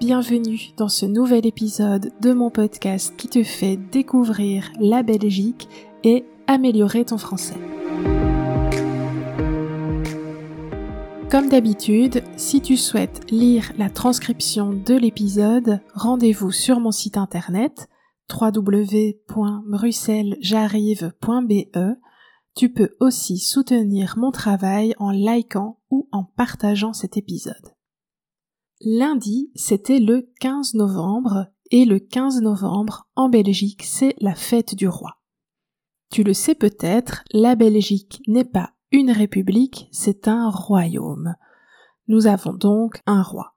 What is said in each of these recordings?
bienvenue dans ce nouvel épisode de mon podcast qui te fait découvrir la Belgique et améliorer ton français. Comme d'habitude, si tu souhaites lire la transcription de l'épisode, rendez-vous sur mon site internet www.bruxellesj'arrive.be. Tu peux aussi soutenir mon travail en likant ou en partageant cet épisode. Lundi, c'était le 15 novembre, et le 15 novembre, en Belgique, c'est la fête du roi. Tu le sais peut-être, la Belgique n'est pas une république, c'est un royaume. Nous avons donc un roi.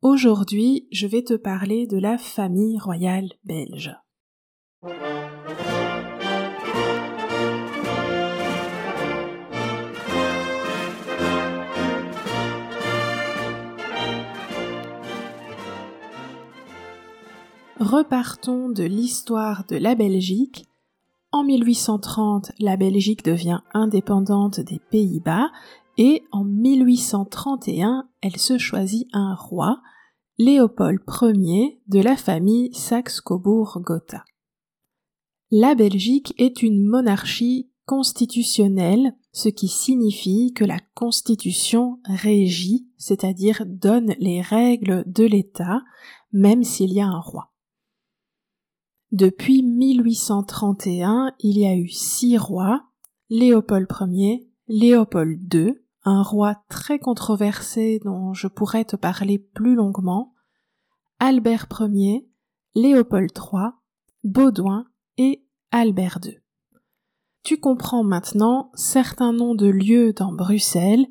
Aujourd'hui, je vais te parler de la famille royale belge. Repartons de l'histoire de la Belgique. En 1830, la Belgique devient indépendante des Pays-Bas et en 1831, elle se choisit un roi, Léopold Ier de la famille Saxe-Cobourg-Gotha. La Belgique est une monarchie constitutionnelle, ce qui signifie que la Constitution régit, c'est-à-dire donne les règles de l'État, même s'il y a un roi. Depuis 1831, il y a eu six rois, Léopold Ier, Léopold II, un roi très controversé dont je pourrais te parler plus longuement, Albert Ier, Léopold III, Baudouin et Albert II. Tu comprends maintenant certains noms de lieux dans Bruxelles,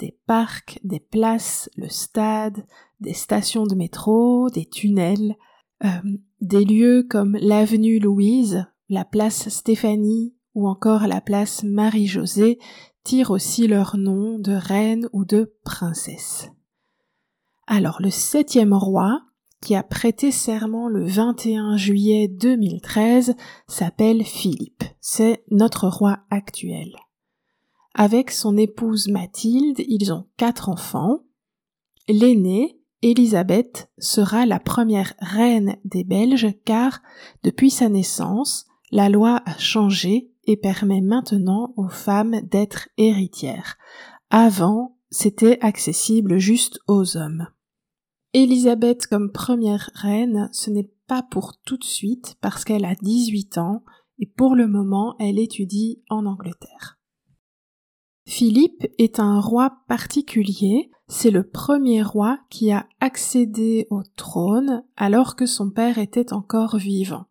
des parcs, des places, le stade, des stations de métro, des tunnels, euh, des lieux comme l'avenue Louise, la place Stéphanie ou encore la place Marie-Josée tirent aussi leur nom de reine ou de princesse. Alors le septième roi, qui a prêté serment le 21 juillet 2013, s'appelle Philippe. C'est notre roi actuel. Avec son épouse Mathilde, ils ont quatre enfants. L'aîné, Élisabeth sera la première reine des Belges car, depuis sa naissance, la loi a changé et permet maintenant aux femmes d'être héritières. Avant, c'était accessible juste aux hommes. Élisabeth comme première reine, ce n'est pas pour tout de suite parce qu'elle a 18 ans et pour le moment elle étudie en Angleterre. Philippe est un roi particulier c'est le premier roi qui a accédé au trône alors que son père était encore vivant.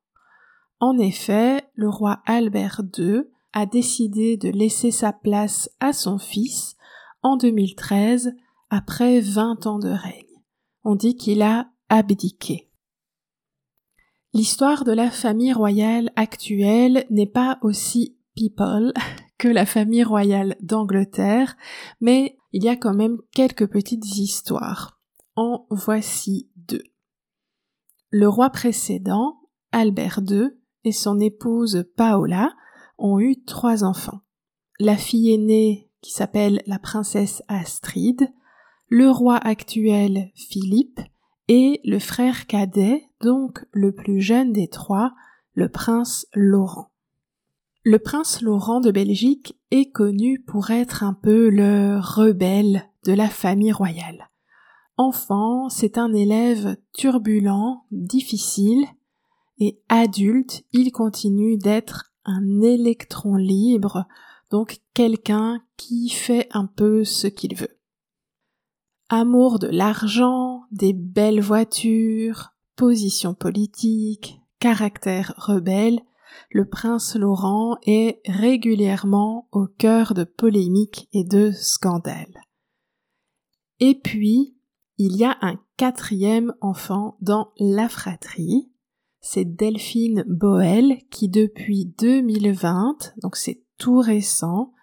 En effet, le roi Albert II a décidé de laisser sa place à son fils en 2013 après 20 ans de règne. On dit qu'il a abdiqué. L'histoire de la famille royale actuelle n'est pas aussi people que la famille royale d'Angleterre, mais il y a quand même quelques petites histoires. En voici deux. Le roi précédent, Albert II, et son épouse Paola ont eu trois enfants. La fille aînée, qui s'appelle la princesse Astrid, le roi actuel Philippe, et le frère cadet, donc le plus jeune des trois, le prince Laurent. Le prince Laurent de Belgique est connu pour être un peu le rebelle de la famille royale. Enfant, c'est un élève turbulent, difficile, et adulte, il continue d'être un électron libre, donc quelqu'un qui fait un peu ce qu'il veut. Amour de l'argent, des belles voitures, position politique, caractère rebelle, le prince Laurent est régulièrement au cœur de polémiques et de scandales. Et puis, il y a un quatrième enfant dans la fratrie, c'est Delphine Boel qui depuis 2020, donc c'est tout récent,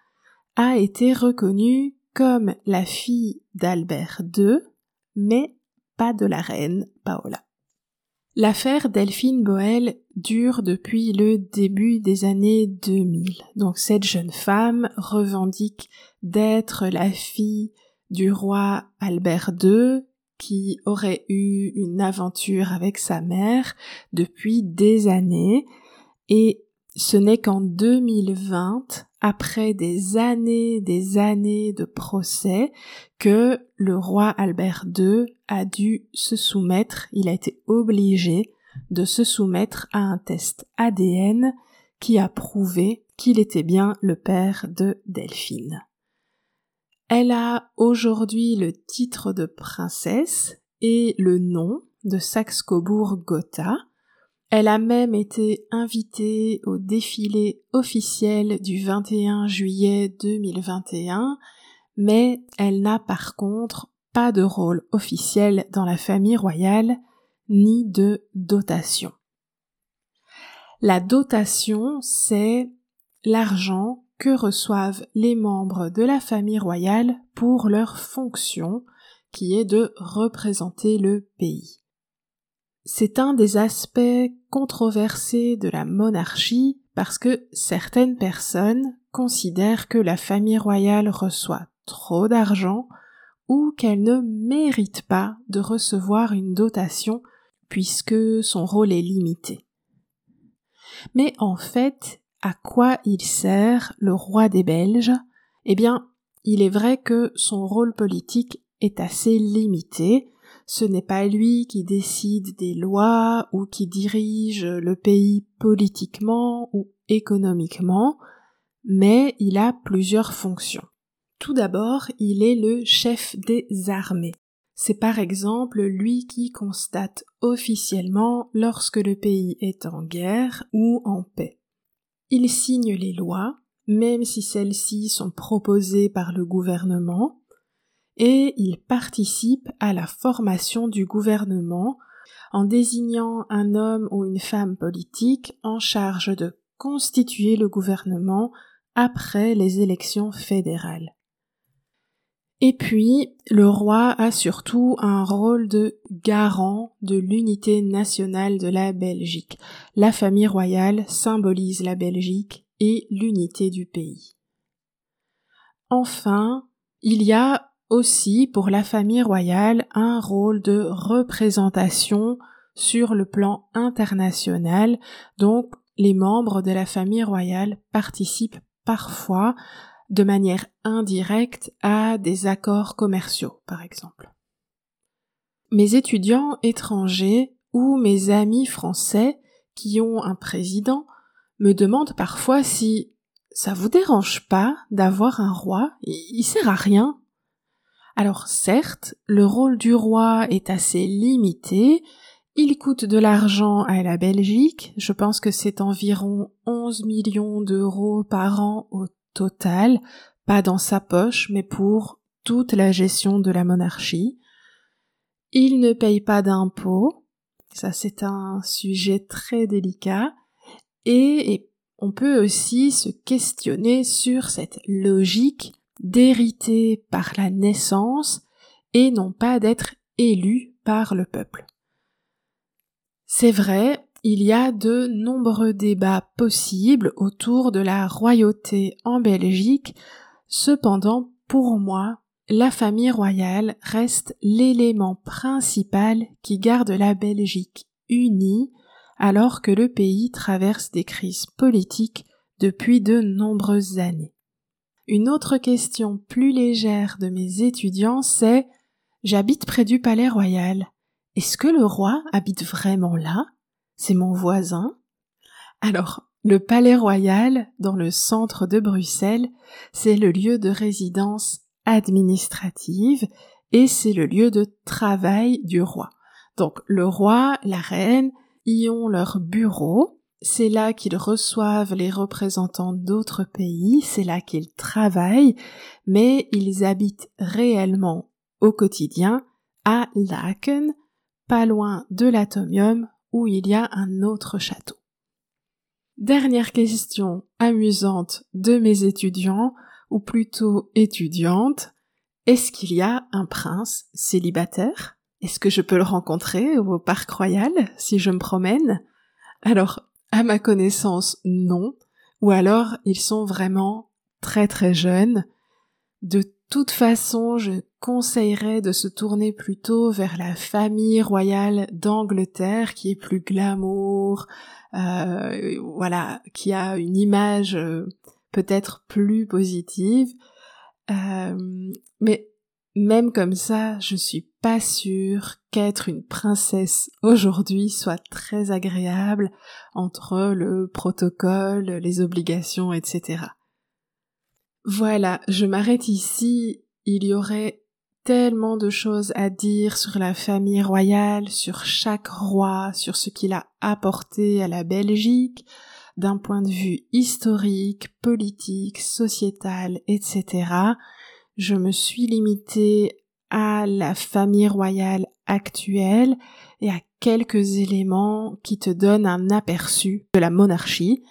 a été reconnue comme la fille d'Albert II, mais pas de la reine Paola. L'affaire Delphine Boel dure depuis le début des années 2000. Donc cette jeune femme revendique d'être la fille du roi Albert II, qui aurait eu une aventure avec sa mère depuis des années et ce n'est qu'en 2020, après des années, des années de procès, que le roi Albert II a dû se soumettre, il a été obligé de se soumettre à un test ADN qui a prouvé qu'il était bien le père de Delphine. Elle a aujourd'hui le titre de princesse et le nom de Saxe-Cobourg-Gotha. Elle a même été invitée au défilé officiel du 21 juillet 2021, mais elle n'a par contre pas de rôle officiel dans la famille royale ni de dotation. La dotation, c'est l'argent que reçoivent les membres de la famille royale pour leur fonction, qui est de représenter le pays. C'est un des aspects controversés de la monarchie parce que certaines personnes considèrent que la famille royale reçoit trop d'argent ou qu'elle ne mérite pas de recevoir une dotation puisque son rôle est limité. Mais en fait, à quoi il sert le roi des Belges? Eh bien, il est vrai que son rôle politique est assez limité. Ce n'est pas lui qui décide des lois ou qui dirige le pays politiquement ou économiquement, mais il a plusieurs fonctions. Tout d'abord, il est le chef des armées. C'est par exemple lui qui constate officiellement lorsque le pays est en guerre ou en paix. Il signe les lois, même si celles-ci sont proposées par le gouvernement, et il participe à la formation du gouvernement en désignant un homme ou une femme politique en charge de constituer le gouvernement après les élections fédérales. Et puis, le roi a surtout un rôle de garant de l'unité nationale de la Belgique. La famille royale symbolise la Belgique et l'unité du pays. Enfin, il y a aussi pour la famille royale un rôle de représentation sur le plan international, donc les membres de la famille royale participent parfois de manière indirecte à des accords commerciaux, par exemple. Mes étudiants étrangers ou mes amis français qui ont un président me demandent parfois si ça vous dérange pas d'avoir un roi, il sert à rien. Alors certes, le rôle du roi est assez limité, il coûte de l'argent à la Belgique, je pense que c'est environ 11 millions d'euros par an au total, pas dans sa poche, mais pour toute la gestion de la monarchie. Il ne paye pas d'impôts, ça c'est un sujet très délicat, et, on peut aussi se questionner sur cette logique d'hériter par la naissance et non pas d'être élu par le peuple. C'est vrai, il y a de nombreux débats possibles autour de la royauté en Belgique, cependant pour moi, la famille royale reste l'élément principal qui garde la Belgique unie alors que le pays traverse des crises politiques depuis de nombreuses années. Une autre question plus légère de mes étudiants, c'est J'habite près du palais royal. Est-ce que le roi habite vraiment là? C'est mon voisin. Alors, le Palais Royal, dans le centre de Bruxelles, c'est le lieu de résidence administrative et c'est le lieu de travail du roi. Donc le roi, la reine y ont leur bureau, c'est là qu'ils reçoivent les représentants d'autres pays, c'est là qu'ils travaillent, mais ils habitent réellement au quotidien à Laken, pas loin de l'atomium où il y a un autre château. Dernière question amusante de mes étudiants, ou plutôt étudiantes, est-ce qu'il y a un prince célibataire? Est-ce que je peux le rencontrer au parc royal si je me promène? Alors, à ma connaissance, non, ou alors ils sont vraiment très très jeunes. De toute façon, je conseillerais de se tourner plutôt vers la famille royale d'Angleterre qui est plus glamour, euh, voilà, qui a une image euh, peut-être plus positive. Euh, mais même comme ça, je suis pas sûre qu'être une princesse aujourd'hui soit très agréable entre le protocole, les obligations, etc. Voilà, je m'arrête ici. Il y aurait tellement de choses à dire sur la famille royale, sur chaque roi, sur ce qu'il a apporté à la Belgique, d'un point de vue historique, politique, sociétal, etc. Je me suis limitée la famille royale actuelle et à quelques éléments qui te donnent un aperçu de la monarchie.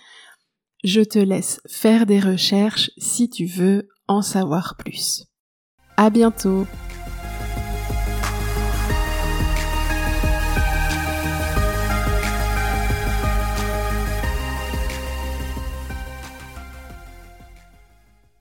Je te laisse faire des recherches si tu veux en savoir plus. À bientôt!